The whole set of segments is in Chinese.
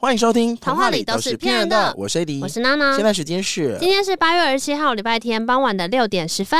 欢迎收听《童话里都是骗人的》，我是 AD，我是娜娜。现在时间是今天是八月二十七号礼拜天傍晚的六点十分，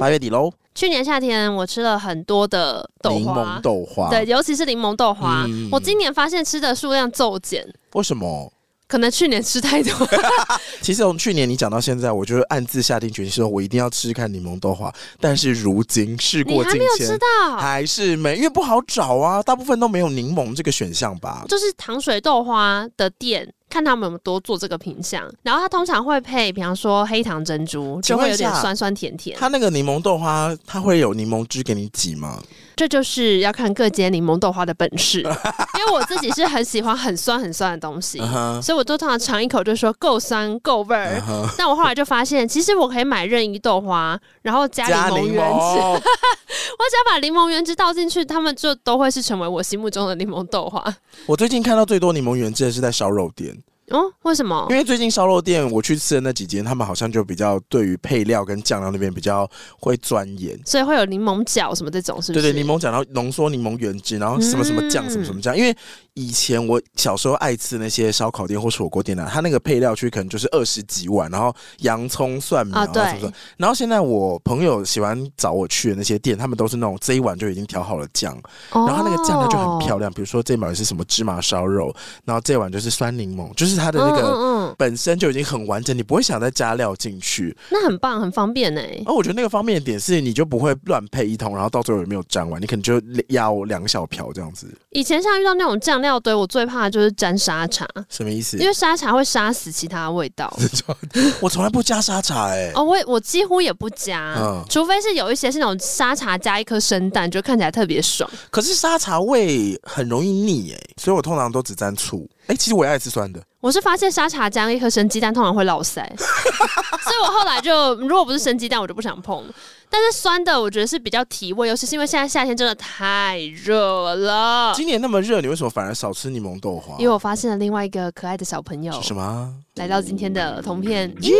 八月底喽。去年夏天我吃了很多的豆花，柠檬豆花，对，尤其是柠檬豆花。嗯、我今年发现吃的数量骤减，为什么？可能去年吃太多。其实从去年你讲到现在，我就是暗自下定决心说，我一定要吃吃看柠檬豆花。但是如今事过境迁，你还没有吃到，还是没，因为不好找啊，大部分都没有柠檬这个选项吧。就是糖水豆花的店。看他们有没有多做这个品相，然后它通常会配，比方说黑糖珍珠，就会有点酸酸甜甜。它那个柠檬豆花，它会有柠檬汁给你挤吗？这就是要看各间柠檬豆花的本事。因为我自己是很喜欢很酸很酸的东西，uh -huh. 所以我都通常尝一口就说够酸够味儿。Uh -huh. 但我后来就发现，其实我可以买任意豆花，然后加柠檬原汁。我只要把柠檬原汁倒进去，他们就都会是成为我心目中的柠檬豆花。我最近看到最多柠檬原汁的是在烧肉店。哦，为什么？因为最近烧肉店我去吃的那几间，他们好像就比较对于配料跟酱料那边比较会钻研，所以会有柠檬角什么这种，是不是？对对，柠檬角，然后浓缩柠檬原汁，然后什么什么酱，什么什么酱。因为以前我小时候爱吃那些烧烤店或是火锅店啊，它那个配料区可能就是二十几碗，然后洋葱、蒜苗啊什么什么。然后现在我朋友喜欢找我去的那些店，他们都是那种这一碗就已经调好了酱，然后那个酱料就很漂亮。比如说这一碗是什么芝麻烧肉，然后这一碗就是酸柠檬，就是它的那个。本身就已经很完整，你不会想再加料进去，那很棒，很方便呢、欸。哦，我觉得那个方便的点是，你就不会乱配一通，然后到最后也没有沾完，你可能就压我两小瓢这样子。以前像遇到那种酱料堆，我最怕的就是沾沙茶。什么意思？因为沙茶会杀死其他味道。我从来不加沙茶哎、欸。哦，我我几乎也不加、嗯，除非是有一些是那种沙茶加一颗生蛋，就看起来特别爽。可是沙茶味很容易腻哎、欸，所以我通常都只沾醋。哎、欸，其实我也爱吃酸的。我是发现沙茶加一颗生鸡蛋通常会落腮，所以我后来就如果不是生鸡蛋，我就不想碰。但是酸的，我觉得是比较提味，尤其是因为现在夏天真的太热了。今年那么热，你为什么反而少吃柠檬豆花？因为我发现了另外一个可爱的小朋友。是什么？来到今天的同片一点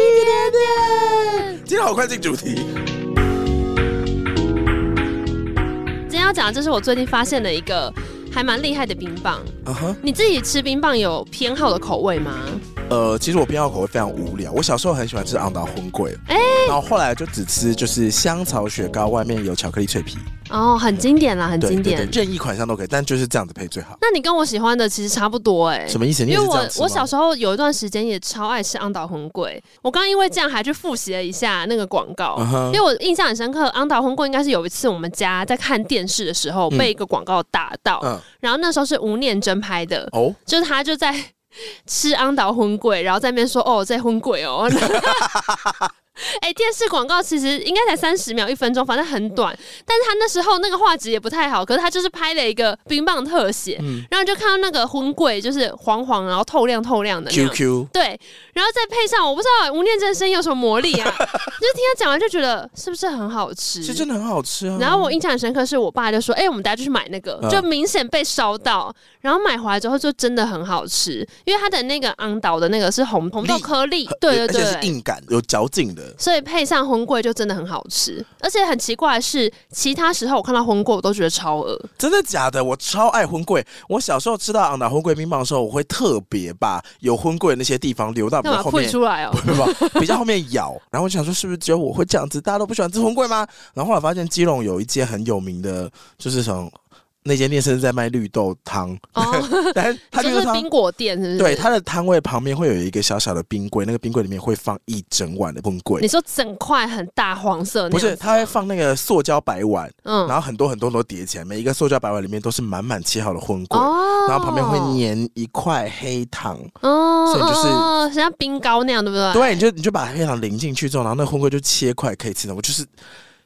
点。今天好快进主题。今天要讲的就是我最近发现的一个。还蛮厉害的冰棒，uh. 你自己吃冰棒有偏好的口味吗？呃，其实我偏好口味非常无聊。我小时候很喜欢吃昂达婚贵，哎、欸，然后后来就只吃就是香草雪糕，外面有巧克力脆皮。哦，很经典啦，很经典，任意款项都可以，但就是这样子配最好。那你跟我喜欢的其实差不多哎、欸，什么意思？因为我我小时候有一段时间也超爱吃昂达婚贵，我刚刚因为这样还去复习了一下那个广告，uh -huh. 因为我印象很深刻。昂达婚贵应该是有一次我们家在看电视的时候被一个广告打到、嗯，然后那时候是吴念真拍的，哦，就是他就在。吃昂岛婚贵，然后在那边说哦，这婚贵哦。哎、欸，电视广告其实应该才三十秒、一分钟，反正很短。但是他那时候那个画质也不太好，可是他就是拍了一个冰棒特写、嗯，然后就看到那个婚贵就是黄黄，然后透亮透亮的 QQ，对，然后再配上我不知道吴念真声音有什么魔力啊，就听他讲完就觉得是不是很好吃？是真的很好吃啊。然后我印象很深刻，是我爸就说：“哎、欸，我们等下就去买那个，就明显被烧到。”然后买回来之后就真的很好吃，因为它的那个昂岛的那个是红红豆颗粒，对对对，而且是硬感有嚼劲的，所以配上荤贵就真的很好吃。而且很奇怪的是，其他时候我看到荤贵我都觉得超恶。真的假的？我超爱荤贵。我小时候吃到昂达荤贵冰棒的时候，我会特别把有荤贵的那些地方留到比较后面出来哦，不不，比较后面咬。然后我想说，是不是只有我会这样子？大家都不喜欢吃荤贵吗？然后后来发现基隆有一间很有名的，就是什么。那间店是在卖绿豆汤，哦，但是它就是冰果店，是不是？对，它的摊位旁边会有一个小小的冰柜，那个冰柜里面会放一整碗的冰柜。你说整块很大黄色？不是，它会放那个塑胶白碗，嗯，然后很多很多都叠起来，每一个塑胶白碗里面都是满满切好的婚贵，哦，然后旁边会粘一块黑糖，哦，所以就是，哦，像冰糕那样，对不对？对，你就你就把黑糖淋进去之后，然后那个婚贵就切块可以吃的，我就是。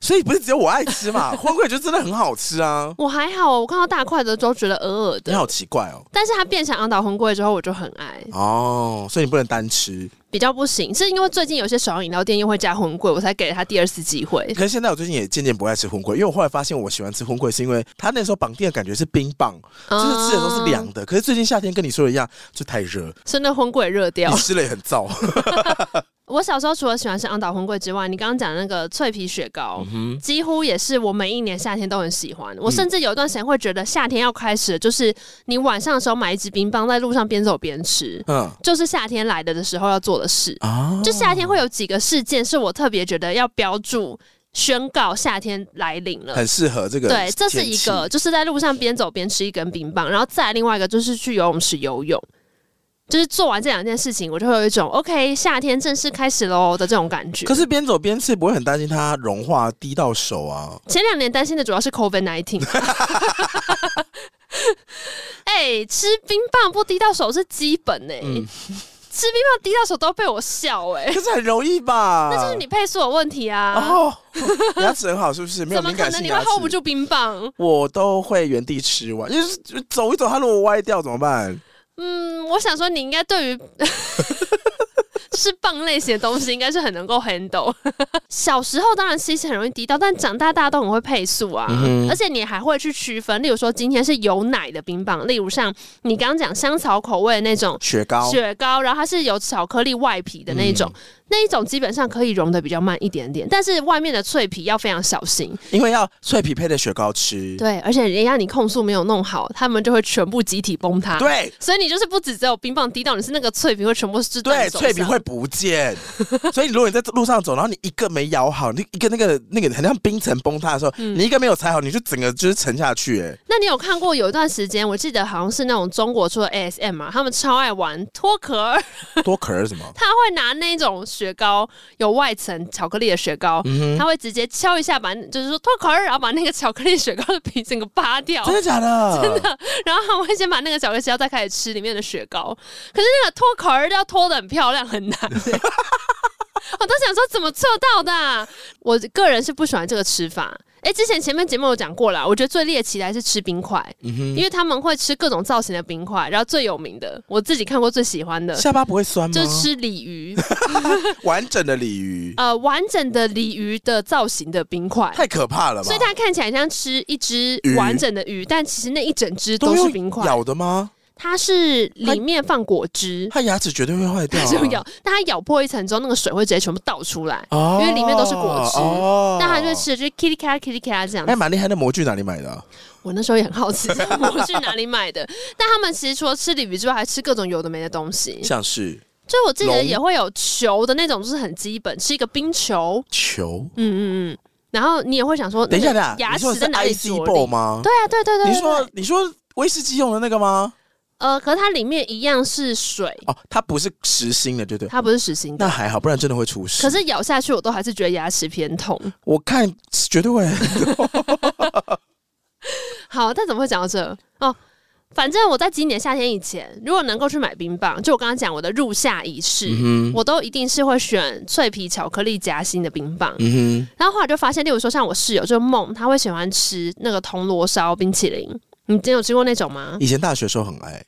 所以不是只有我爱吃嘛？婚贵就真的很好吃啊！我还好，我看到大块的都觉得鹅鹅的。你好奇怪哦！但是它变成昂岛婚贵之后，我就很爱哦。所以你不能单吃，比较不行，是因为最近有些手摇饮料店又会加婚贵，我才给了他第二次机会。可是现在我最近也渐渐不爱吃婚贵，因为我后来发现我喜欢吃婚贵，是因为他那时候绑定的感觉是冰棒，就是吃的都是凉的。可是最近夏天跟你说的一样，就太热，所以那婚贵热掉，你吃了也很燥。我小时候除了喜欢吃安岛红桂之外，你刚刚讲的那个脆皮雪糕，嗯、几乎也是我每一年夏天都很喜欢。我甚至有一段时间会觉得夏天要开始了，就是你晚上的时候买一支冰棒，在路上边走边吃，嗯，就是夏天来的的时候要做的事。啊，就夏天会有几个事件是我特别觉得要标注。宣告夏天来临了，很适合这个。对，这是一个，就是在路上边走边吃一根冰棒，然后再另外一个就是去游泳池游泳，就是做完这两件事情，我就会有一种 OK，夏天正式开始喽的这种感觉。可是边走边吃，不会很担心它融化滴到手啊？前两年担心的主要是 COVID nineteen。哎、欸，吃冰棒不滴到手是基本哎、欸。嗯吃冰棒滴到手都被我笑哎、欸，可是很容易吧？那就是你配速有问题啊！哦，牙齿很好是不是？没有敏感性，怎么可能你会 hold 不住冰棒？我都会原地吃完，就是走一走它如果歪掉怎么办？嗯，我想说你应该对于。是棒类型的东西，应该是很能够 handle。小时候当然吸气很容易滴到，但长大大家都很会配速啊，嗯、而且你还会去区分。例如说，今天是有奶的冰棒，例如像你刚刚讲香草口味的那种雪糕，雪糕，然后它是有巧克力外皮的那种。嗯那一种基本上可以融的比较慢一点点，但是外面的脆皮要非常小心，因为要脆皮配的雪糕吃。对，而且人家你控速没有弄好，他们就会全部集体崩塌。对，所以你就是不止只有冰棒滴到，你是那个脆皮会全部是对，脆皮会不见。所以如果你在路上走，然后你一个没咬好，你一个那个那个很像冰层崩塌的时候，嗯、你一个没有踩好，你就整个就是沉下去。哎，那你有看过有一段时间，我记得好像是那种中国出的 ASM 嘛，他们超爱玩脱壳。脱壳是什么？他会拿那种雪糕。有外层巧克力的雪糕，嗯、他会直接敲一下，把就是说脱壳，然后把那个巧克力雪糕的皮整个扒掉。真的假的？真的。然后他们会先把那个巧克力雪糕再开始吃里面的雪糕。可是那个脱壳要脱的很漂亮，很难。我都想说怎么做到的、啊？我个人是不喜欢这个吃法。哎、欸，之前前面节目有讲过了，我觉得最猎奇的还是吃冰块，嗯、因为他们会吃各种造型的冰块，然后最有名的，我自己看过最喜欢的，下巴不会酸吗？就是吃鲤鱼，完整的鲤鱼，呃，完整的鲤鱼的造型的冰块，太可怕了吧？所以它看起来像吃一只完整的鱼，鱼但其实那一整只都是冰块，咬的吗？它是里面放果汁，它牙齿绝对会坏掉、啊。就咬，但它咬破一层之后，那个水会直接全部倒出来，哦、因为里面都是果汁。哦、但它就吃，就是 kitty cat kitty cat 这样。哎，蛮厉害的模具哪里买的、啊？我那时候也很好奇，模具哪里买的？但他们其实除了吃鲤鱼之外，还吃各种有的没的东西，像是，就我记得也会有球的那种，就是很基本，是一个冰球。球，嗯嗯嗯。然后你也会想说，等一下，牙齿在哪里？IC ball 吗？对啊，对对对，对。你说，你说威士忌用的那个吗？呃，可是它里面一样是水哦，它不是实心的，对对，它不是实心的，那还好，不然真的会出事。可是咬下去，我都还是觉得牙齿偏痛。我看绝对会。好，但怎么会讲到这？哦，反正我在今年夏天以前，如果能够去买冰棒，就我刚刚讲我的入夏仪式，嗯、我都一定是会选脆皮巧克力夹心的冰棒。嗯哼，然后后来就发现，例如说像我室友就梦，他会喜欢吃那个铜锣烧冰淇淋。你真有吃过那种吗？以前大学时候很爱。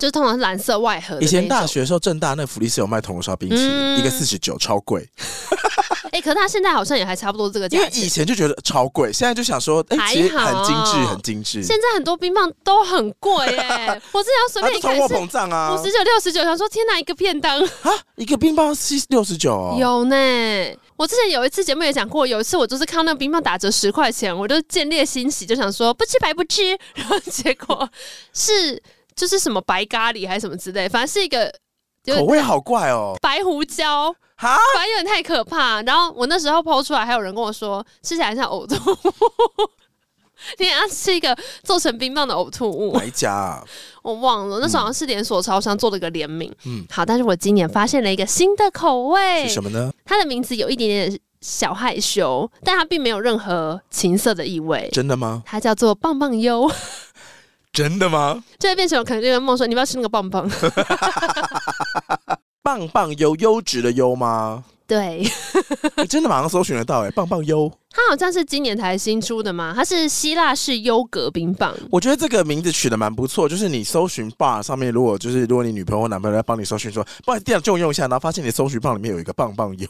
就是通常是蓝色外盒。以前大学的时候，正大那福利是有卖铜锣烧冰淇淋，嗯、一个四十九，超贵。哎、欸，可是他现在好像也还差不多这个价。因为以前就觉得超贵，现在就想说，哎、欸，其实很精致，很精致。现在很多冰棒都很贵哎，我之前要随便看，通货膨胀啊，五十九、六十九，想说天哪，一个便当啊，一个冰棒七六十九哦。有呢，我之前有一次节目也讲过，有一次我就是看到那个冰棒打折十块钱，我就见猎欣喜，就想说不吃白不吃，然后结果是。就是什么白咖喱还是什么之类，反正是一个口味好怪哦，白胡椒，哈，反正有点太可怕。然后我那时候抛出来，还有人跟我说吃起来像呕吐，你要吃一个做成冰棒的呕吐物。哪一家啊？我忘了，那时候好像是连锁超商做了一个联名。嗯，好，但是我今年发现了一个新的口味，是什么呢？它的名字有一点点小害羞，但它并没有任何情色的意味。真的吗？它叫做棒棒优。真的吗？就会变成可能这个梦说，你不要吃那个棒棒，棒棒有优质的优吗？对，你真的马上搜寻得到哎、欸，棒棒优，它好像是今年才新出的嘛，它是希腊式优格冰棒。我觉得这个名字取得蛮不错，就是你搜寻 bar 上面，如果就是如果你女朋友或男朋友来帮你搜寻说，不好意思，这样就用一下，然后发现你搜寻棒里面有一个棒棒优，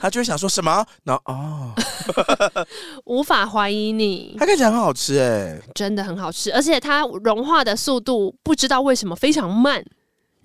他就会想说什么？然后哦 无法怀疑你，它看起来很好吃哎、欸，真的很好吃，而且它融化的速度不知道为什么非常慢。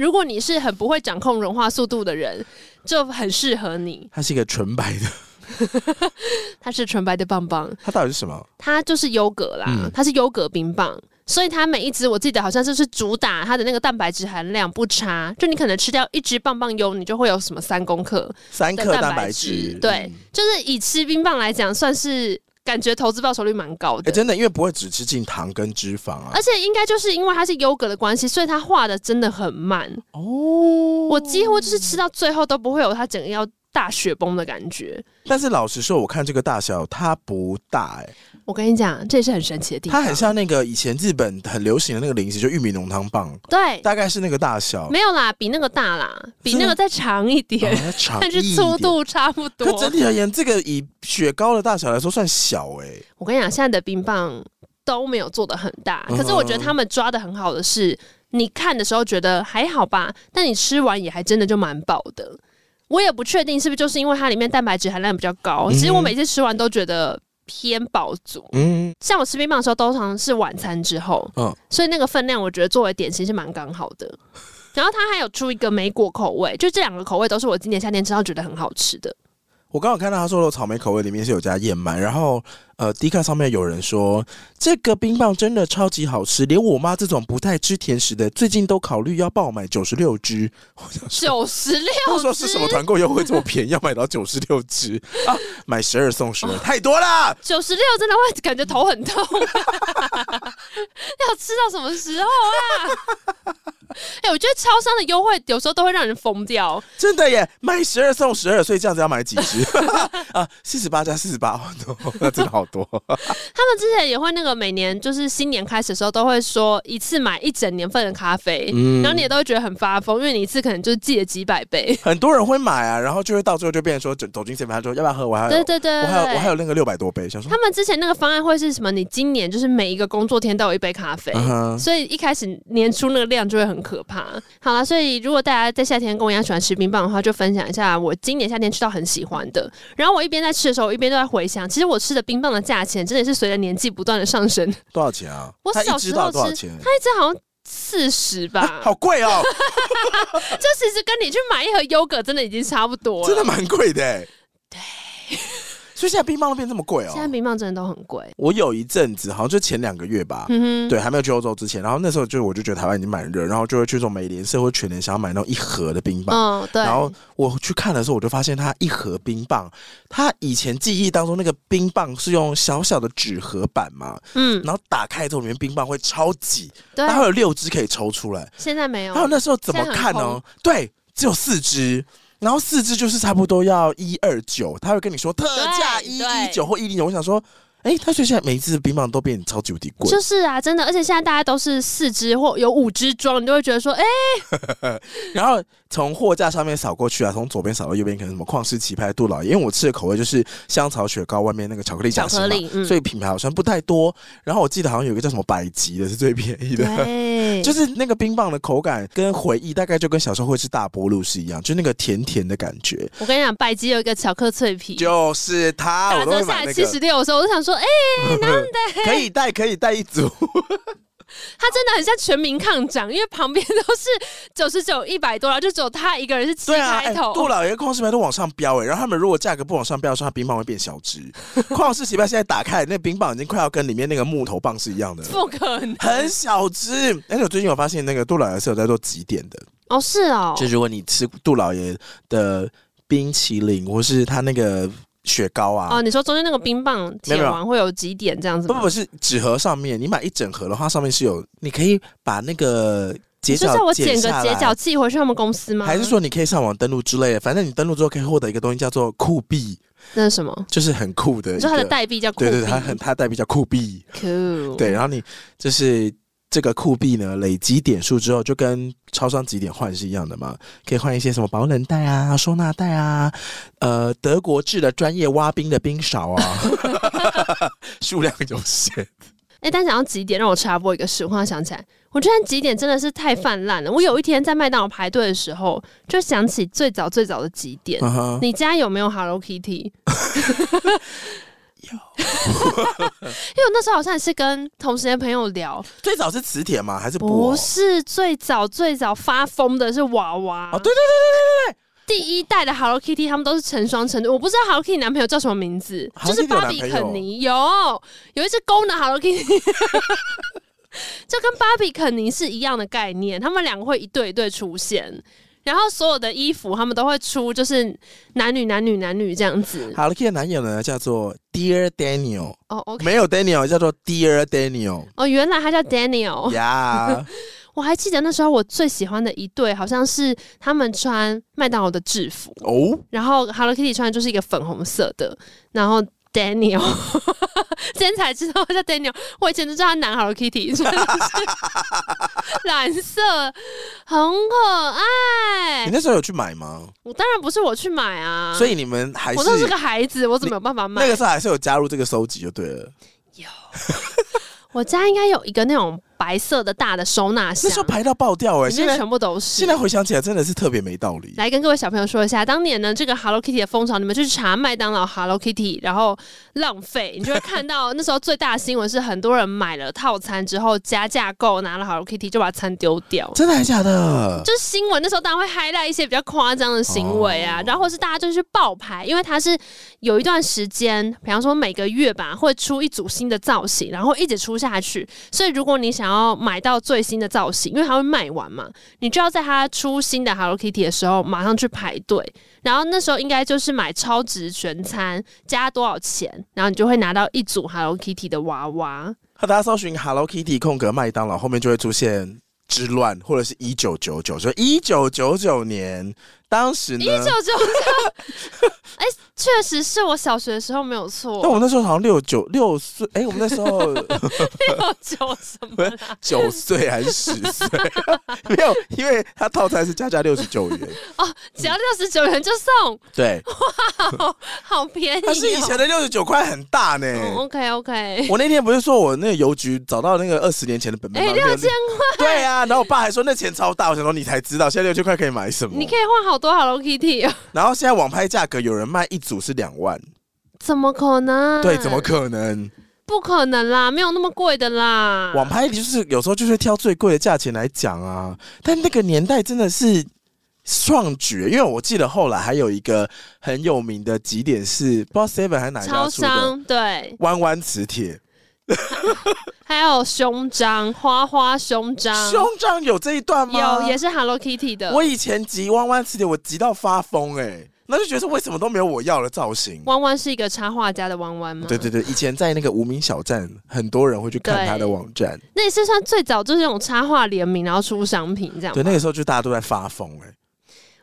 如果你是很不会掌控融化速度的人，就很适合你。它是一个纯白的，它是纯白的棒棒。它到底是什么？它就是优格啦，嗯、它是优格冰棒。所以它每一支我记得好像就是主打它的那个蛋白质含量不差，就你可能吃掉一支棒棒优，你就会有什么三公克三克蛋白质。对，就是以吃冰棒来讲，算是感觉投资报酬率蛮高的。欸。真的，因为不会只吃进糖跟脂肪啊。而且应该就是因为它是优格的关系，所以它化的真的很慢哦。我几乎就是吃到最后都不会有它整个要大雪崩的感觉。但是老实说，我看这个大小它不大哎、欸。我跟你讲，这也是很神奇的地方。它很像那个以前日本很流行的那个零食，就玉米浓汤棒。对，大概是那个大小。没有啦，比那个大啦，比那个再长一点，哦、长一点，但是粗度差不多。可整体而言，这个以雪糕的大小来说算小哎、欸。我跟你讲，现在的冰棒都没有做的很大，可是我觉得他们抓的很好的是，你看的时候觉得还好吧，但你吃完也还真的就蛮饱的。我也不确定是不是就是因为它里面蛋白质含量比较高，其实我每次吃完都觉得。偏饱足，嗯，像我吃冰棒的时候，通常常是晚餐之后，嗯，所以那个分量，我觉得作为点心是蛮刚好的。然后它还有出一个莓果口味，就这两个口味都是我今年夏天吃到觉得很好吃的。我刚好看到他说的草莓口味里面是有加燕麦，然后呃，Dcard 上面有人说这个冰棒真的超级好吃，连我妈这种不太吃甜食的，最近都考虑要爆买九十六支。九十六？他说是什么团购优惠这么便宜，要买到九十六支啊？买十二送十二，太多了。九十六真的会感觉头很痛，要吃到什么时候啊？哎、欸，我觉得超商的优惠有时候都会让人疯掉，真的耶！买十二送十二，所以这样子要买几支 啊？四十八加四十八，那真的好多。他们之前也会那个每年就是新年开始的时候都会说一次买一整年份的咖啡，嗯、然后你也都会觉得很发疯，因为你一次可能就是记了几百杯。很多人会买啊，然后就会到最后就变成说走走进前面，他说要不要喝？我还有对对对，我还有我还有那个六百多杯。想说他们之前那个方案会是什么？你今年就是每一个工作天都有一杯咖啡，嗯、所以一开始年初那个量就会很可怕。好了，所以如果大家在夏天跟我一样喜欢吃冰棒的话，就分享一下我今年夏天吃到很喜欢的。然后我一边在吃的时候，我一边都在回想，其实我吃的冰棒的价钱真的是随着年纪不断的上升。多少钱啊？我小时候吃，它一只好像四十吧，好贵哦。这其实跟你去买一盒优格真的已经差不多了，真的蛮贵的欸。对。所以现在冰棒都变这么贵哦！现在冰棒真的都很贵。我有一阵子，好像就前两个月吧，嗯、哼对，还没有去欧洲之前，然后那时候就我就觉得台湾已经蛮热，然后就会去这种美联社或全联，想要买那种一盒的冰棒。嗯，对。然后我去看的时候，我就发现它一盒冰棒，它以前记忆当中那个冰棒是用小小的纸盒板嘛，嗯，然后打开之后里面冰棒会超挤，对，它会有六支可以抽出来。现在没有。然后那时候怎么看呢？对，只有四支。然后四支就是差不多要一二九，他会跟你说特价一一九或一零九。我想说，哎，他说现在每一支冰棒都变超级无敌贵。就是啊，真的，而且现在大家都是四支或有五支装，你就会觉得说，哎。然后从货架上面扫过去啊，从左边扫到右边，可能什么旷世奇派、杜老爷，因为我吃的口味就是香草雪糕外面那个巧克力夹心嘛，嗯、所以品牌好像不太多。然后我记得好像有一个叫什么百吉的是最便宜的。就是那个冰棒的口感跟回忆，大概就跟小时候会吃大波露是一样，就那个甜甜的感觉。我跟你讲，百吉有一个巧克脆皮，就是它。打折下来七十六的时候，我就想说，哎、欸，难得 可以带，可以带一组。他真的很像全民抗涨，因为旁边都是九十九、一百多，然后就只有他一个人是七开头。杜老爷旷世奇派都往上飙哎、欸，然后他们如果价格不往上飙的时候，他冰棒会变小只。旷世奇牌现在打开，那冰棒已经快要跟里面那个木头棒是一样的，不可能，很小只。而且我最近有发现，那个杜老爷是有在做几点的哦，是哦，就如果你吃杜老爷的冰淇淋，或是他那个。雪糕啊！哦，你说中间那个冰棒舔完会有几点这样子吗？不不，是纸盒上面，你买一整盒的话，上面是有，你可以把那个结角，叫我剪个结角寄回去他们公司吗？还是说你可以上网登录之类的？反正你登录之后可以获得一个东西叫做酷币，那是什么？就是很酷的，你说它的代币叫酷币，对对，它很它代币叫酷币，cool？。对，然后你就是。这个酷币呢，累积点数之后，就跟超商几点换是一样的嘛，可以换一些什么保冷袋啊、收纳袋啊，呃，德国制的专业挖冰的冰勺啊，数量有限。哎，但讲到几点，让我插播一个实话，想起来，我觉得几点真的是太泛滥了。我有一天在麦当劳排队的时候，就想起最早最早的几点。Uh huh. 你家有没有 Hello Kitty？有 因为我那时候好像也是跟同时间朋友聊，最早是磁铁吗？还是不是？最早最早发疯的是娃娃。哦，对对对对对对，第一代的 Hello Kitty 他们都是成双成对，我不知道 Hello Kitty 男朋友叫什么名字，就是芭比肯尼。有有一只公的 Hello Kitty，就跟芭比肯尼是一样的概念，他们两个会一对一对出现。然后所有的衣服他们都会出，就是男女男女男女这样子。Hello Kitty 的男友呢叫做 Dear Daniel，哦没有 Daniel 叫做 Dear Daniel。哦，原来他叫 Daniel。呀，我还记得那时候我最喜欢的一对，好像是他们穿麦当劳的制服哦，然后 Hello Kitty 穿的就是一个粉红色的，然后。Daniel，今天才知道他叫 Daniel，我以前都叫他男 Hello Kitty，真的是 蓝色，很可爱。你那时候有去买吗？我当然不是我去买啊，所以你们还是我都是个孩子，我怎么有办法买？那个时候还是有加入这个收集就对了。有，我家应该有一个那种。白色的大的收纳箱，那时候排到爆掉哎、欸！现在全部都是。现在回想起来，真的是特别没道理。来跟各位小朋友说一下，当年呢，这个 Hello Kitty 的风潮，你们去查麦当劳 Hello Kitty，然后浪费，你就会看到那时候最大的新闻是很多人买了套餐之后加价购拿了 Hello Kitty 就把餐丢掉。真的还假的？就是新闻那时候当然会 highlight 一些比较夸张的行为啊，哦、然后或是大家就去爆牌，因为它是有一段时间，比方说每个月吧会出一组新的造型，然后一直出下去，所以如果你想要买到。最新的造型，因为它会卖完嘛，你就要在它出新的 Hello Kitty 的时候马上去排队。然后那时候应该就是买超值全餐，加多少钱，然后你就会拿到一组 Hello Kitty 的娃娃。和大家搜寻 Hello Kitty 空格麦当劳，后面就会出现之乱，或者是一九九九，所以一九九九年。当时呢？一九九九，哎，确实是我小学的时候没有错。但我那时候好像六九六岁，哎，我们那时候 六九什么？九岁还是十岁？没有，因为他套餐是加价六十九元哦，只要六十九元就送。对，哇，好便宜。但是以前的六十九块很大呢。OK OK。我那天不是说我那个邮局找到那个二十年前的本本吗？哎，六千块。对啊，然后我爸还说那钱超大，我想说你才知道，现在六千块可以买什么？你可以换好。多 Hello Kitty 啊！然后现在网拍价格有人卖一组是两万，怎么可能？对，怎么可能？不可能啦，没有那么贵的啦。网拍就是有时候就是挑最贵的价钱来讲啊，但那个年代真的是创举，因为我记得后来还有一个很有名的集点是不知道 Seven 还是哪一家出的，对，弯弯磁铁。还有胸章，花花胸章，胸章有这一段吗？有，也是 Hello Kitty 的。我以前集弯弯磁铁，我集到发疯哎、欸，那就觉得为什么都没有我要的造型。弯弯是一个插画家的弯弯吗？对对对，以前在那个无名小站，很多人会去看他的网站。那也是算最早就是那种插画联名，然后出商品这样。对，那个时候就大家都在发疯哎、欸。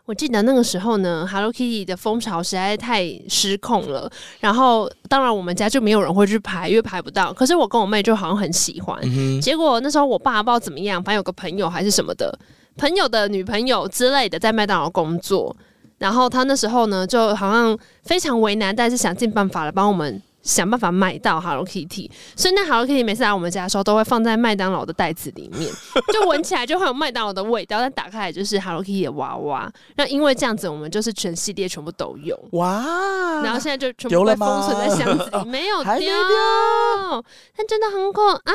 我记得那个时候呢，Hello Kitty 的风潮实在太失控了。然后，当然我们家就没有人会去排，因为排不到。可是我跟我妹就好像很喜欢。嗯、结果那时候我爸不知道怎么样，反正有个朋友还是什么的，朋友的女朋友之类的，在麦当劳工作。然后他那时候呢，就好像非常为难，但是想尽办法来帮我们。想办法买到 Hello Kitty，所以那 Hello Kitty 每次来我们家的时候，都会放在麦当劳的袋子里面，就闻起来就会有麦当劳的味道，但打开来就是 Hello Kitty 的娃娃。那因为这样子，我们就是全系列全部都有哇，然后现在就全部被封存在箱子里，没有 丢，但真的很可爱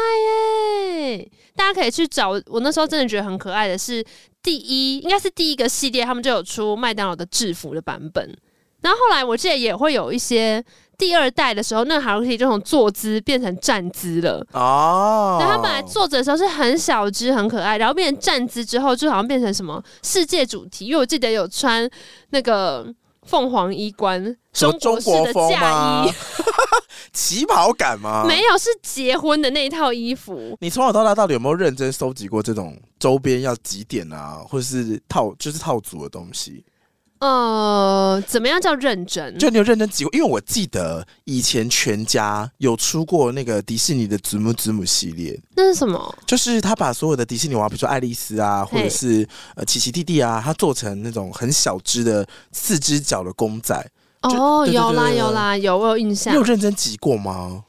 耶！大家可以去找，我那时候真的觉得很可爱的是第一，应该是第一个系列，他们就有出麦当劳的制服的版本。然后后来我记得也会有一些。第二代的时候，那个 Hello Kitty 就从坐姿变成站姿了哦。那它本来坐着的时候是很小只、很可爱，然后变成站姿之后，就好像变成什么世界主题。因为我记得有穿那个凤凰衣冠，中国式的嫁衣，旗袍感吗？没有，是结婚的那一套衣服。你从小到大到底有没有认真收集过这种周边要几点啊，或者是套就是套组的东西？呃，怎么样叫认真？就你有认真挤过？因为我记得以前全家有出过那个迪士尼的祖母祖母系列。那是什么？就是他把所有的迪士尼娃，比如说爱丽丝啊，或者是呃奇奇弟弟啊，他做成那种很小只的四只脚的公仔。哦，有啦有啦有，我有印象。你有认真挤过吗？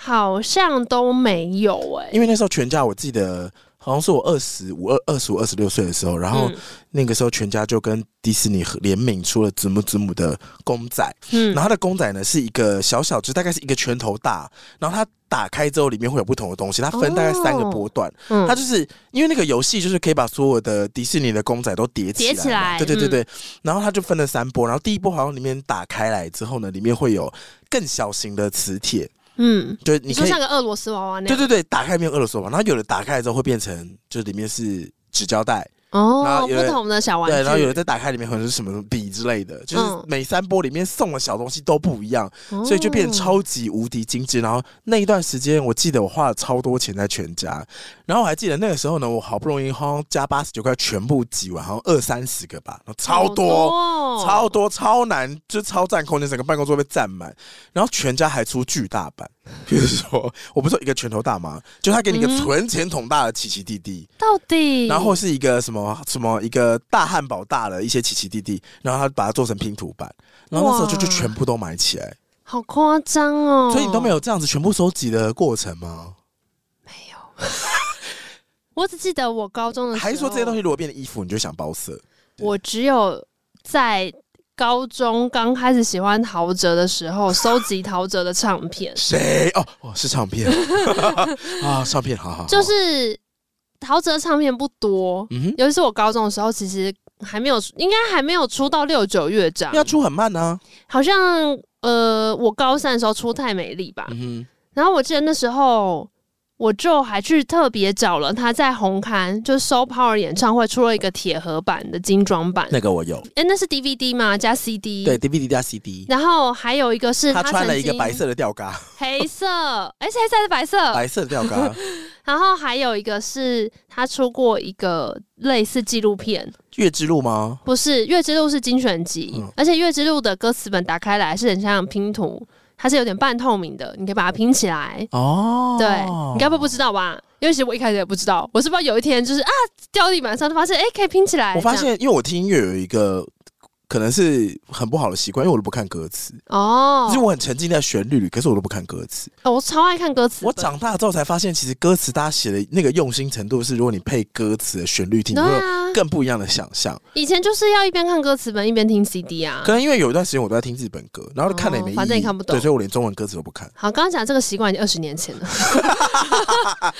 好像都没有哎、欸。因为那时候全家我记得好像是我二十五、二二十五、二十六岁的时候，然后那个时候全家就跟迪士尼联名出了子母子母的公仔，嗯，然后它的公仔呢是一个小小只，大概是一个拳头大，然后它打开之后里面会有不同的东西，它分大概三个波段，哦、它就是因为那个游戏就是可以把所有的迪士尼的公仔都叠起来，叠起来，对对对对，然后它就分了三波，然后第一波好像里面打开来之后呢，里面会有更小型的磁铁。嗯，就，你说像个俄罗斯娃娃那样。对对对，打开没有俄罗斯娃娃，然后有的打开之后会变成，就里面是纸胶带。哦，不同的小玩具，对，然后有的在打开里面可能是什么笔之类的，就是每三波里面送的小东西都不一样，嗯、所以就变得超级无敌精致。然后那一段时间，我记得我花了超多钱在全家，然后我还记得那个时候呢，我好不容易好像加八十九块全部挤完，好像二三十个吧，然后超多，多哦、超多，超难，就超占空间，整个办公桌被占满。然后全家还出巨大版。比如说，我不是说一个拳头大吗？就他给你一个存钱筒大的奇奇弟弟，到底，然后是一个什么什么一个大汉堡大的一些奇奇弟弟，然后他把它做成拼图版，然后那时候就就全部都买起来，好夸张哦！所以你都没有这样子全部收集的过程吗？没有，我只记得我高中的时候，还是说这些东西如果变成衣服，你就想包色？我只有在。高中刚开始喜欢陶喆的时候，收集陶喆的唱片。谁？哦哦，是唱片 啊，唱片，好好。就是陶喆唱片不多，嗯，尤其是我高中的时候，其实还没有，应该还没有出到六九乐章，要出很慢呢、啊。好像呃，我高三的时候出太美丽吧，嗯哼，然后我记得那时候。我就还去特别找了他在红磡，就是 Soul Power 演唱会出了一个铁盒版的精装版，那个我有。哎、欸，那是 DVD 吗？加 CD？对，DVD 加 CD。然后还有一个是他，他穿了一个白色的吊嘎，黑色，哎、欸，是黑色还是白色？白色的吊嘎。然后还有一个是他出过一个类似纪录片，《月之路》吗？不是，《月之路》是精选集，嗯、而且《月之路》的歌词本打开来是很像拼图。它是有点半透明的，你可以把它拼起来。哦，对，你该不会不知道吧？因为其实我一开始也不知道，我是不知道有一天就是啊，掉地板上就发现，哎、欸，可以拼起来。我发现，因为我听音乐有一个。可能是很不好的习惯，因为我都不看歌词哦。其实我很沉浸在旋律里，可是我都不看歌词。哦，我超爱看歌词。我长大之后才发现，其实歌词大家写的那个用心程度是，如果你配歌词的旋律听，你会有更不一样的想象。以前就是要一边看歌词本一边听 CD 啊。可能因为有一段时间我都在听日本歌，然后看了也没反正也看不懂。对，所以我连中文歌词都不看。好，刚刚讲这个习惯已经二十年前了。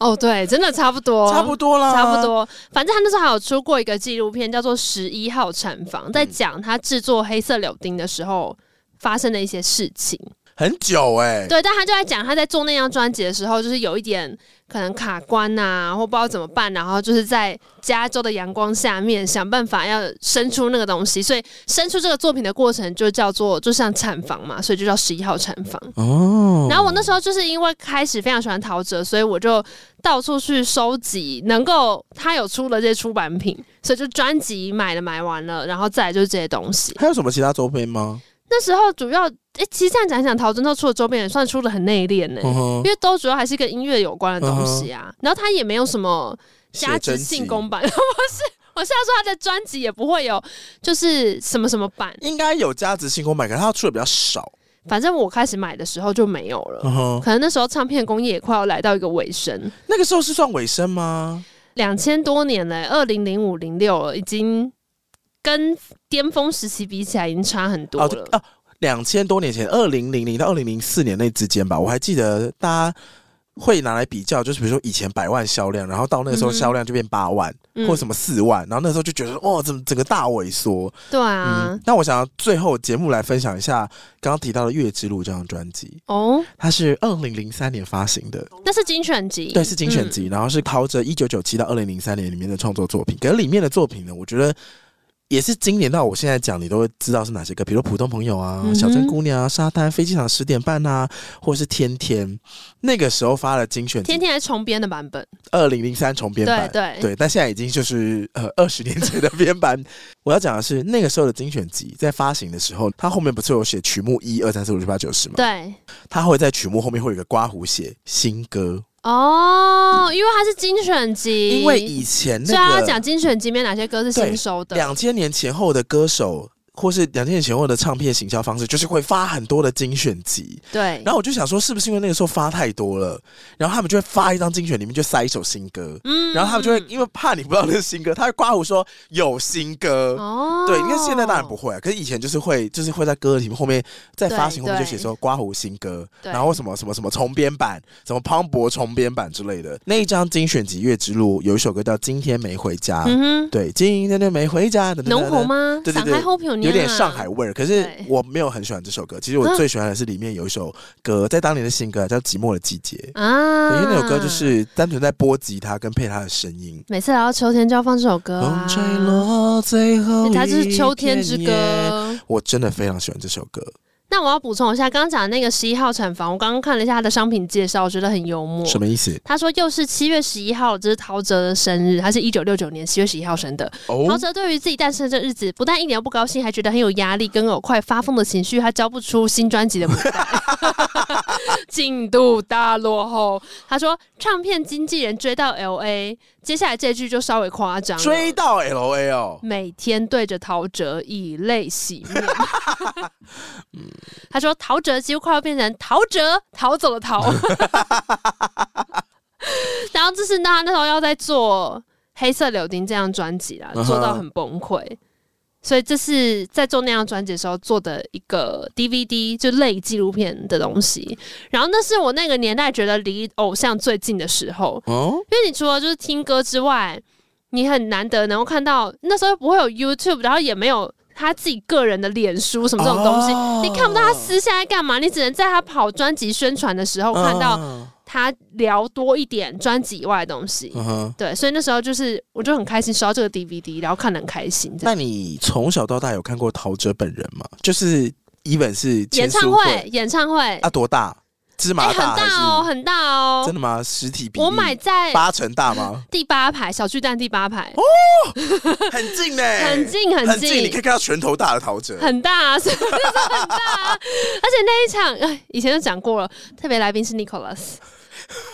哦，对，真的差不多，差不多啦，差不多。反正他那时候还有出过一个纪录片，叫做《十一号产房》，在讲他制作黑色柳丁的时候发生的一些事情。很久哎、欸，对，但他就在讲他在做那张专辑的时候，就是有一点可能卡关呐啊，或不知道怎么办，然后就是在加州的阳光下面想办法要生出那个东西，所以生出这个作品的过程就叫做就像产房嘛，所以就叫十一号产房。哦，然后我那时候就是因为开始非常喜欢陶喆，所以我就到处去收集能够他有出的这些出版品，所以就专辑买了买完了，然后再来就是这些东西。还有什么其他周边吗？那时候主要，哎、欸，其实这样讲一讲，陶喆他出的周边也算出的很内敛呢，因为都主要还是跟音乐有关的东西啊。然后他也没有什么加值性公版，不是，我是要说他的专辑也不会有，就是什么什么版，应该有加值性公版，可是他出的比较少。反正我开始买的时候就没有了，可能那时候唱片工业也快要来到一个尾声。那个时候是算尾声吗？两千多年了，二零零五零六了，已经。跟巅峰时期比起来，已经差很多了。啊，两千多年前，二零零零到二零零四年那之间吧，我还记得大家会拿来比较，就是比如说以前百万销量，然后到那个时候销量就变八万，嗯、或者什么四万，然后那时候就觉得哇，怎么整个大萎缩？对啊。嗯、那我想要最后节目来分享一下刚刚提到的《月之路》这张专辑哦，它是二零零三年发行的，那是精选集，对，是精选集，嗯、然后是陶喆一九九七到二零零三年里面的创作作品。可是里面的作品呢，我觉得。也是今年到我现在讲，你都会知道是哪些歌，比如普通朋友啊、嗯、小镇姑娘啊、沙滩、飞机场十点半啊，或者是天天。那个时候发了精选，天天还是重编的版本，二零零三重编版，对对对，但现在已经就是呃二十年前的编版。我要讲的是那个时候的精选集在发行的时候，它后面不是有写曲目一二三四五六七八九十吗？对，它会在曲目后面会有一个刮胡写新歌。哦，因为它是精选集，因为以前那个，所以他讲精选集里面哪些歌是新收的。两千年前后的歌手或是两千年前后的唱片行销方式，就是会发很多的精选集。对。然后我就想说，是不是因为那个时候发太多了，然后他们就会发一张精选，里面就塞一首新歌。嗯。然后他们就会因为怕你不知道那是新歌，他会刮胡说有新歌。哦。对，因为现在当然不会啊，可是以前就是会，就是会在歌的题目后面，在发行后面就写说刮胡新歌，然后什么什么什么重编版，什么磅礴重编版之类的。那一张精选集《月之路》有一首歌叫《今天没回家》。嗯哼。对，今天就没回家的。浓厚吗？对对对。有点上海味儿，可是我没有很喜欢这首歌。其实我最喜欢的是里面有一首歌，在当年的新歌叫《寂寞的季节》啊，因为那首歌就是单纯在播吉他跟配他的声音。每次来到秋天就要放这首歌啊，风吹落最后一，它就是秋天之歌。我真的非常喜欢这首歌。那我要补充一下，刚刚讲的那个十一号产房，我刚刚看了一下他的商品介绍，我觉得很幽默。什么意思？他说又是七月十一号，这是陶喆的生日，他是一九六九年七月十一号生的。哦、陶喆对于自己诞生的这日子，不但一点都不高兴，还觉得很有压力，跟有快发疯的情绪，他交不出新专辑的母带，进度大落后。他说唱片经纪人追到 LA。接下来这句就稍微夸张，追到 LA 哦，每天对着陶喆以泪洗面。他说陶喆几乎快要变成陶喆逃走了逃。然后这是他那时候要在做黑色柳丁这张专辑啦，做到很崩溃。所以这是在做那张专辑的时候做的一个 DVD，就类纪录片的东西。然后那是我那个年代觉得离偶像最近的时候，哦，因为你除了就是听歌之外，你很难得能够看到那时候不会有 YouTube，然后也没有他自己个人的脸书什么这种东西，哦，你看不到他私下在干嘛，你只能在他跑专辑宣传的时候看到。哦他聊多一点专辑以外的东西，uh huh. 对，所以那时候就是我就很开心收到这个 DVD，然后看得很开心。那你从小到大有看过陶喆本人吗？就是 even 是演唱会，演唱会啊，多大？芝麻大、欸、很大哦，很大哦，真的吗？实体比我买在八成大吗？第八排小巨蛋第八排哦，很近呢，很近很近，你可以看到拳头大的陶喆，很大，是不是很大？而且那一场，以前就讲过了，特别来宾是 Nicholas。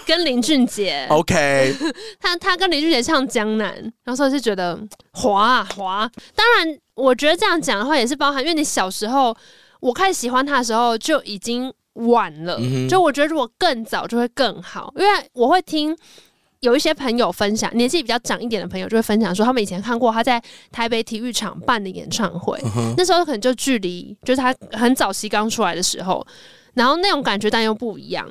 跟林俊杰，OK，他他跟林俊杰唱《江南》，然后所以是觉得滑啊滑。当然，我觉得这样讲的话也是包含，因为你小时候我开始喜欢他的时候就已经晚了。嗯、就我觉得如果更早就会更好，因为我会听有一些朋友分享，年纪比较长一点的朋友就会分享说，他们以前看过他在台北体育场办的演唱会，那时候可能就距离就是他很早期刚出来的时候，然后那种感觉但又不一样。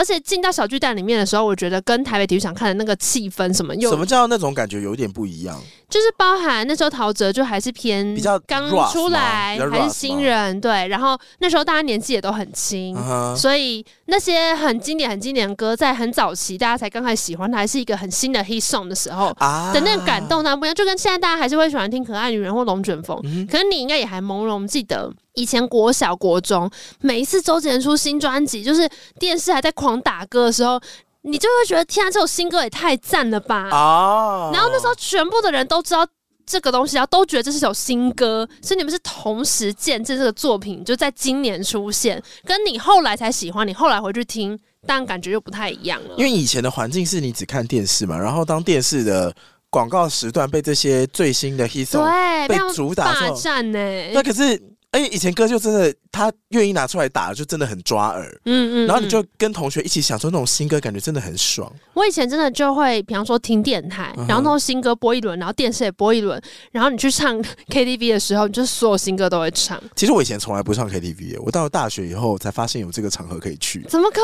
而且进到小巨蛋里面的时候，我觉得跟台北体育场看的那个气氛什么，又什么叫那种感觉有点不一样？就是包含那时候陶喆就还是偏比较刚出来，还是新人，对。然后那时候大家年纪也都很轻，uh huh. 所以那些很经典、很经典的歌，在很早期大家才刚开始喜欢它，还是一个很新的 hit song 的时候，uh. 的那种感动，它不一样。就跟现在大家还是会喜欢听可爱女人或龙卷风，uh. 可是你应该也还朦胧记得。以前国小国中，每一次周杰伦出新专辑，就是电视还在狂打歌的时候，你就会觉得天啊，这首新歌也太赞了吧！哦，然后那时候全部的人都知道这个东西，然后都觉得这是首新歌，所以你们是同时见证这个作品就在今年出现，跟你后来才喜欢，你后来回去听，但感觉又不太一样了。因为以前的环境是你只看电视嘛，然后当电视的广告时段被这些最新的 hit song 被主打霸占呢，那可是。哎，以前歌就真的，他愿意拿出来打，就真的很抓耳。嗯嗯，然后你就跟同学一起享受那种新歌，感觉真的很爽。我以前真的就会，比方说听电台，然后那种新歌播一轮，然后电视也播一轮，然后你去唱 KTV 的时候，你就所有新歌都会唱。其实我以前从来不唱 KTV，我到了大学以后才发现有这个场合可以去。怎么可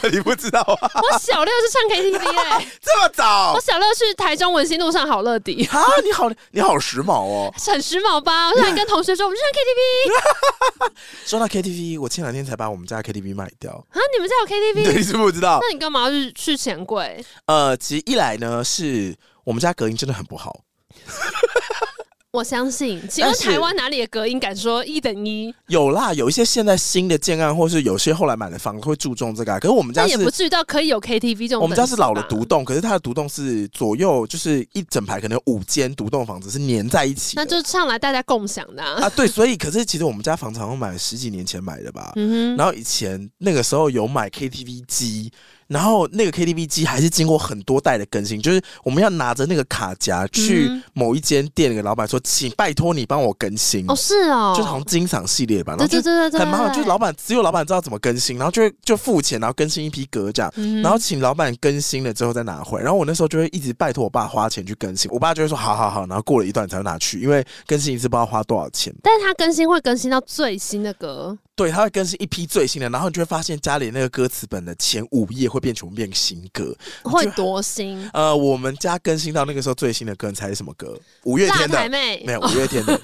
能？你不知道啊？我小六是唱 KTV 哎、欸，这么早？我小六去台中文心路上好乐迪啊！你好，你好时髦哦，很时髦吧？我想跟同学说，我们去唱 KTV。说到 KTV，我前两天才把我们家 KTV 卖掉啊！你们家有 KTV？你知不知道？那你干嘛要去去钱柜？呃，其实一来呢，是我们家隔音真的很不好。我相信，请问台湾哪里的隔音敢说一等一？有啦，有一些现在新的建案，或是有些后来买的房子会注重这个、啊。可是我们家是也不至于到可以有 KTV 这种。我们家是老的独栋，可是它的独栋是左右就是一整排，可能有五间独栋房子是粘在一起。那就是上来大家共享的啊，啊。对，所以可是其实我们家房子好像买了十几年前买的吧。嗯哼。然后以前那个时候有买 KTV 机。然后那个 KTV 机还是经过很多代的更新，就是我们要拿着那个卡夹去某一间店，那个老板说，请拜托你帮我更新。哦，是哦，就好像金赏系列吧，然后对对对对，很麻烦，就是老板只有老板知道怎么更新，然后就就付钱，然后更新一批歌这样，嗯、然后请老板更新了之后再拿回。然后我那时候就会一直拜托我爸花钱去更新，我爸就会说好好好，然后过了一段才会拿去，因为更新一次不知道花多少钱。但是他更新会更新到最新的歌。对，他会更新一批最新的，然后你就会发现家里那个歌词本的前五页会变全部变新歌，会多新？呃，我们家更新到那个时候最新的歌，你猜是什么歌？五月天的。没有五月天的。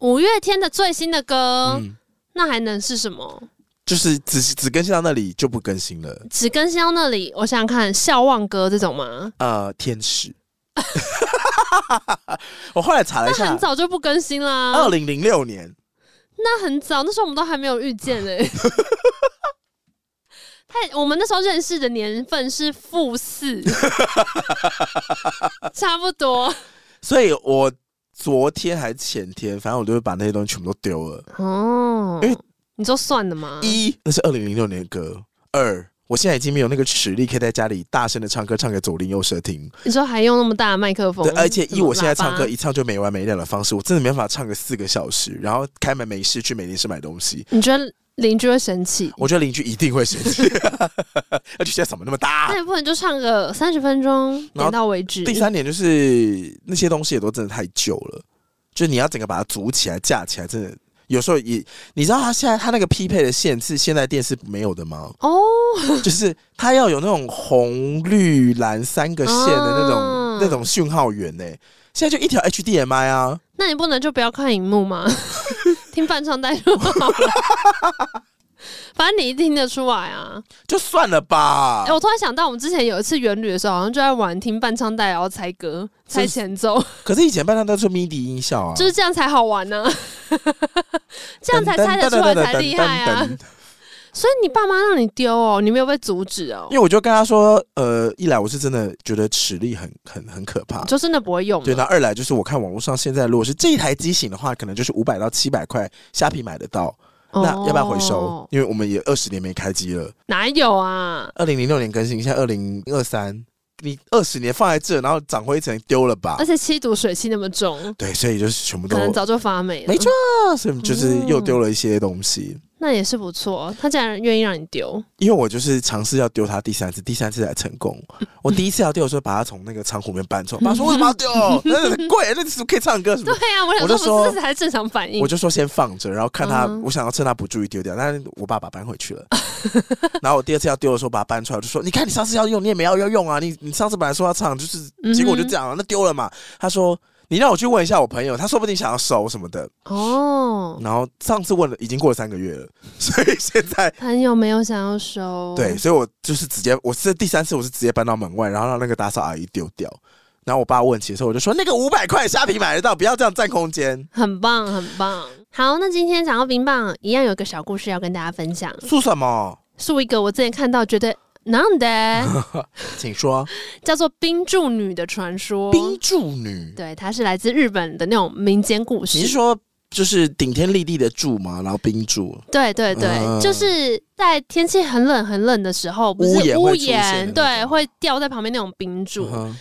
五月天的最新的歌，嗯、那还能是什么？就是只只更新到那里就不更新了。只更新到那里，我想想看，笑忘歌这种吗？呃，天使。我后来查了一下，很早就不更新啦。二零零六年。那很早，那时候我们都还没有遇见嘞、欸。太，我们那时候认识的年份是负四，差不多。所以我昨天还前天，反正我就会把那些东西全部都丢了。哦，因为你说算了吗？一，那是二零零六年的歌。二。我现在已经没有那个实力，可以在家里大声的唱歌，唱给左邻右舍听。你说还用那么大的麦克风？对，而且以我现在唱歌一唱就没完没了的方式，我真的没办法唱个四个小时，然后开门没事去美林市买东西。你觉得邻居会生气？我觉得邻居一定会生气。而且现在嗓门那么大，那也不能就唱个三十分钟，点到为止。第三点就是那些东西也都真的太旧了，就是你要整个把它组起来架起来，真的。有时候也，你知道他现在他那个匹配的线是现在电视没有的吗？哦，就是他要有那种红绿蓝三个线的那种、啊、那种讯号源呢。现在就一条 HDMI 啊，那你不能就不要看荧幕吗？听半唱带就好了。反正你一定听得出来啊，就算了吧。哎、欸，我突然想到，我们之前有一次远旅的时候，好像就在玩听伴唱带，然后猜歌、猜前奏。可是以前伴唱带是 MIDI 音效啊，就是这样才好玩呢、啊，这样才猜得出来才厉害啊。所以你爸妈让你丢哦，你没有被阻止哦？因为我就跟他说，呃，一来我是真的觉得齿力很很很可怕，就真的不会用。对，那二来就是我看网络上现在如果是这一台机型的话，可能就是五百到七百块，虾皮买得到。那要不要回收？哦、因为我们也二十年没开机了。哪有啊？二零零六年更新，现在二零二三，你二十年放在这，然后长灰尘丢了吧？而且七毒水汽那么重，对，所以就是全部都可能早就发霉了。没错，所以就是又丢了一些东西。嗯那也是不错，他竟然愿意让你丢。因为我就是尝试要丢他第三次，第三次才成功。我第一次要丢的时候，把他从那个仓库里面搬出来，爸说 为什么要丢？那很贵，那是可以唱歌什么？对呀、啊，我就说这才是正常反应。我就说先放着，然后看他，我想要趁他不注意丢掉，但是我爸爸搬回去了。然后我第二次要丢的时候，把他搬出来，我就说：“你看，你上次要用，你也没要要用啊！你你上次本来说要唱，就是结果就这样了，那丢了嘛。”他说。你让我去问一下我朋友，他说不定想要收什么的哦。然后上次问了，已经过了三个月了，所以现在朋友没有想要收。对，所以我就是直接，我是第三次，我是直接搬到门外，然后让那个打扫阿姨丢掉。然后我爸问起的时候，我就说那个五百块虾皮买得到，不要这样占空间。很棒，很棒。好，那今天想要冰棒一样有个小故事要跟大家分享。说什么？说一个我之前看到觉得。难得，请说，叫做冰柱女的传说。冰柱女，对，它是来自日本的那种民间故事。你是说就是顶天立地的柱嘛？然后冰柱？对对对，嗯、就是在天气很冷很冷的时候，不是屋檐对会掉在旁边那种冰柱。嗯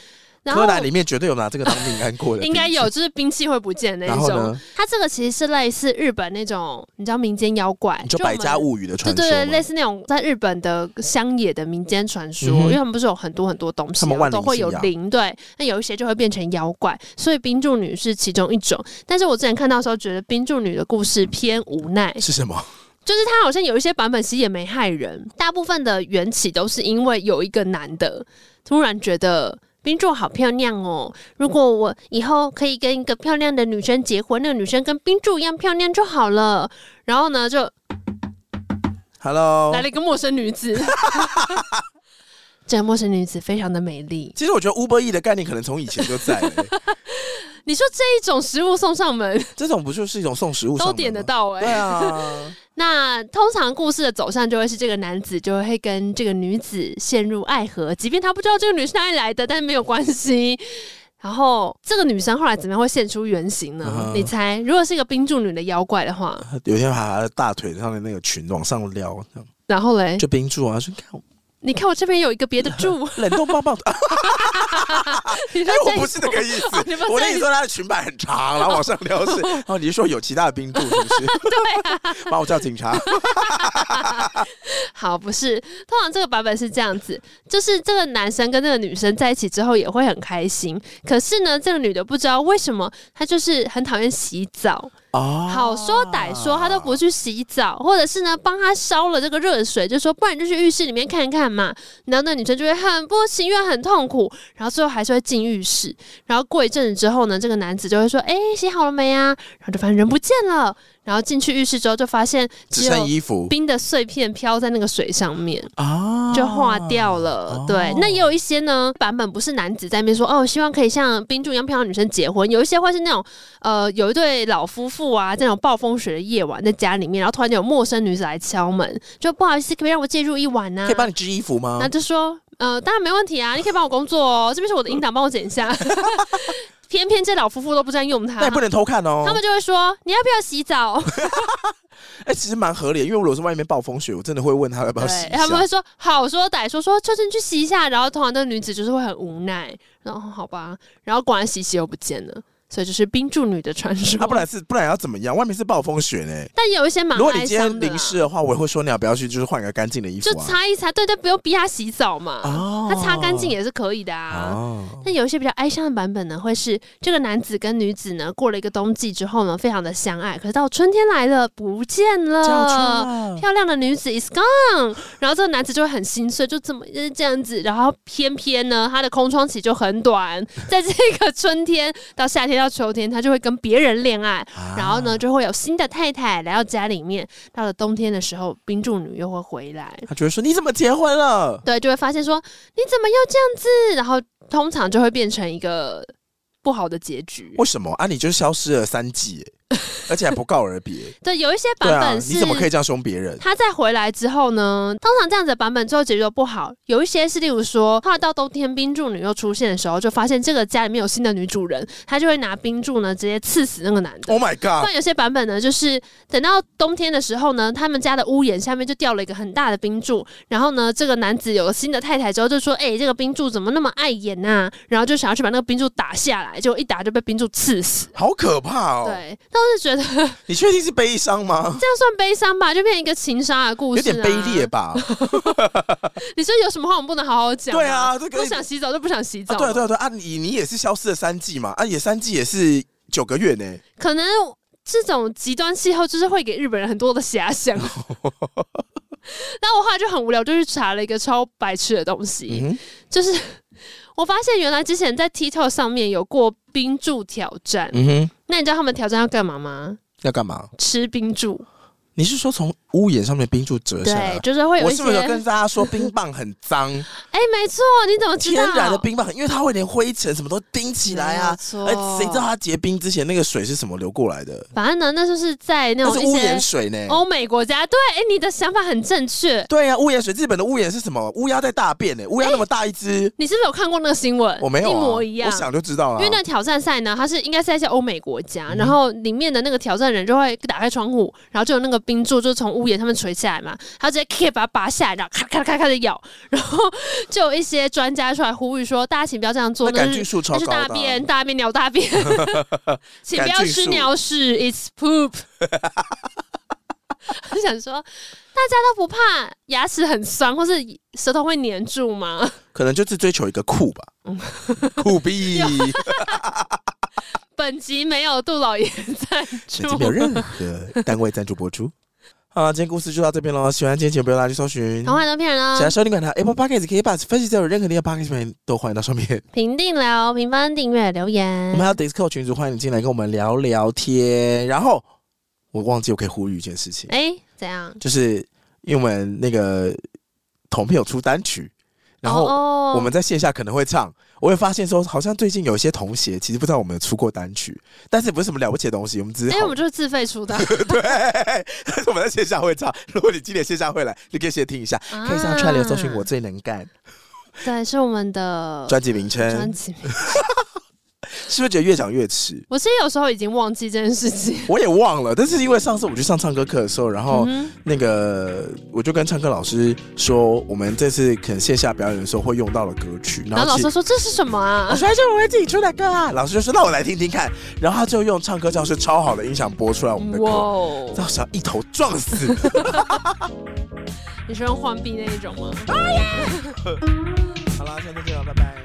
柯南里面绝对有拿这个当命案过的，应该有，就是兵器会不见那种。它这个其实是类似日本那种，你知道民间妖怪，就百家物语的传说，对对对，类似那种在日本的乡野的民间传说，因为他们不是有很多很多东西，都会有灵，对，那有一些就会变成妖怪，所以冰柱女是其中一种。但是我之前看到的时候，觉得冰柱女的故事偏无奈，是什么？就是他好像有一些版本其实也没害人，大部分的缘起都是因为有一个男的突然觉得。冰柱好漂亮哦！如果我以后可以跟一个漂亮的女生结婚，那个女生跟冰柱一样漂亮就好了。然后呢，就，Hello，来了一个陌生女子。这个陌生女子非常的美丽。其实我觉得 Uber E 的概念可能从以前就在了。你说这一种食物送上门，这种不就是一种送食物？都点得到哎、欸。对啊。那通常故事的走向就会是这个男子就会跟这个女子陷入爱河，即便他不知道这个女是哪里来的，但是没有关系。然后这个女生后来怎么样会现出原形呢？嗯、你猜，如果是一个冰柱女的妖怪的话，有一天把她的大腿上的那个裙往上撩，然后嘞，就冰柱啊，去看。你看我这边有一个别的柱，冷冻棒棒。哎，我不是那个意思，我跟你说，他的裙摆很长，然后往上撩是。哦，你是说有其他的冰柱是不是？对啊，帮我叫警察。好，不是，通常这个版本是这样子，就是这个男生跟这个女生在一起之后也会很开心，可是呢，这个女的不知道为什么，她就是很讨厌洗澡。好说歹说，他都不去洗澡，或者是呢，帮他烧了这个热水，就说不然就去浴室里面看看嘛。然后那女生就会很不情愿、很痛苦，然后最后还是会进浴室。然后过一阵子之后呢，这个男子就会说：“哎，洗好了没啊？”然后就发现人不见了。然后进去浴室之后，就发现只剩衣服，冰的碎片飘在那个水上面啊，就化掉了。对，那也有一些呢版本不是男子在那边说：“哦，希望可以像冰柱一样漂亮女生结婚。”有一些会是那种呃，有一对老夫妇啊，在那种暴风雪的夜晚在家里面，然后突然间有陌生女子来敲门，就不好意思，可以让我借住一晚呢？可以帮你织衣服吗？那就说呃，当然没问题啊，你可以帮我工作哦，这边是我的音档，帮我剪一下。偏偏这老夫妇都不在用它，那也不能偷看哦。他们就会说：“你要不要洗澡？” 哎、欸，其实蛮合理，因为如果是外面暴风雪，我真的会问他要不要洗。他们会说：“好说歹说，说就是你去洗一下。”然后通常那个女子就是会很无奈，然后好吧，然后果然洗洗又不见了。所以就是冰柱女的传说。啊，不然是不然要怎么样？外面是暴风雪呢。但有一些蛮。如果你今天淋湿的话，我也会说你要不要去，就是换个干净的衣服，啊，就擦一擦。对对，不用逼他洗澡嘛。哦。他擦干净也是可以的啊。哦。但有一些比较哀伤的版本呢，会是这个男子跟女子呢过了一个冬季之后呢，非常的相爱，可是到春天来了不见了，了漂亮的女子 is gone，然后这个男子就会很心碎，就怎么就是这样子，然后偏偏呢他的空窗期就很短，在这个春天到夏天到秋天，他就会跟别人恋爱，啊、然后呢，就会有新的太太来到家里面。到了冬天的时候，冰柱女又会回来。他就会说：“你怎么结婚了？”对，就会发现说：“你怎么又这样子？”然后通常就会变成一个不好的结局。为什么啊？你就消失了三季。而且还不告而别。对，有一些版本是、啊、你怎么可以这样凶别人？他再回来之后呢？通常这样子的版本最后结局都不好。有一些是，例如说，后来到冬天冰柱女又出现的时候，就发现这个家里面有新的女主人，她就会拿冰柱呢直接刺死那个男的。Oh my god！但有些版本呢，就是等到冬天的时候呢，他们家的屋檐下面就掉了一个很大的冰柱，然后呢，这个男子有了新的太太之后，就说：“哎、欸，这个冰柱怎么那么碍眼呐、啊？”然后就想要去把那个冰柱打下来，结果一打就被冰柱刺死，好可怕哦！对，但我是觉得。你确定是悲伤吗？这样算悲伤吧，就变成一个情杀的故事、啊，有点卑劣吧？你说有什么话我们不能好好讲？对啊，这个不想洗澡就不想洗澡。啊对啊对啊对啊！你你也是消失了三季嘛？啊，也三季也是九个月呢。可能这种极端气候就是会给日本人很多的遐想。然后我后来就很无聊，就去查了一个超白痴的东西，嗯、就是。我发现原来之前在 TikTok 上面有过冰柱挑战，嗯哼，那你知道他们挑战要干嘛吗？要干嘛？吃冰柱。你是说从屋檐上面冰柱折下来？对，就是会有一些。我是不是有跟大家说冰棒很脏？哎、欸，没错，你怎么知道？天然的冰棒，因为它会连灰尘什么都钉起来啊。哎，谁知道它结冰之前那个水是什么流过来的？反正呢，那就是在那种屋檐水呢。欧美国家，对，哎、欸，你的想法很正确。对啊，屋檐水，日本的屋檐是什么？乌鸦在大便呢？乌鸦那么大一只、欸，你是不是有看过那个新闻？我没有、啊，一模一样。我想就知道了。因为那个挑战赛呢，它是应该是在一些欧美国家、嗯，然后里面的那个挑战人就会打开窗户，然后就有那个冰柱就从屋。檐上面垂下来嘛，他直接可以把它拔下来，然后咔咔咔咔的咬，然后就有一些专家出来呼吁说：“大家请不要这样做，那是那是大便，大便鸟大便，请不要吃鸟屎，it's poop。”我想说，大家都不怕牙齿很酸或是舌头会粘住吗？可能就是追求一个酷吧，酷毙。本集没有杜老爷赞助，本集没有任何单位赞助播出。好，今天故事就到这边喽。喜欢今天节目，不要忘记搜寻。童话都骗人哦。想要收听管他 Apple Podcast 可以把分析在有任何地方 Podcast 都欢迎到上面评定聊、评分、订阅、留言。我们还有 Discord 群组，欢迎你进来跟我们聊聊天。然后我忘记我可以呼吁一件事情。哎，怎样？就是因为我们那个同朋友出单曲。然后我们在线下可能会唱，我会发现说，好像最近有一些同学其实不知道我们出过单曲，但是不是什么了不起的东西，我们只是，因为，我们就是自费出的，对。但是我们在线下会唱，如果你今年线下会来，你可以先听一下，啊、可以上串流搜寻“我最能干”，对，是我们的专辑名称，专辑名称。是不是觉得越讲越迟？我其实有时候已经忘记这件事情，我也忘了。但是因为上次我去上唱歌课的时候，然后那个我就跟唱歌老师说，我们这次可能线下表演的时候会用到的歌曲。然后老师说这是什么啊？我说这是我们自己出的歌啊。老师就说那我来听听看。然后他就用唱歌教室超好的音响播出来我们的歌，到时候一头撞死。你是用换币那一种吗？好啦，下次见了，拜拜。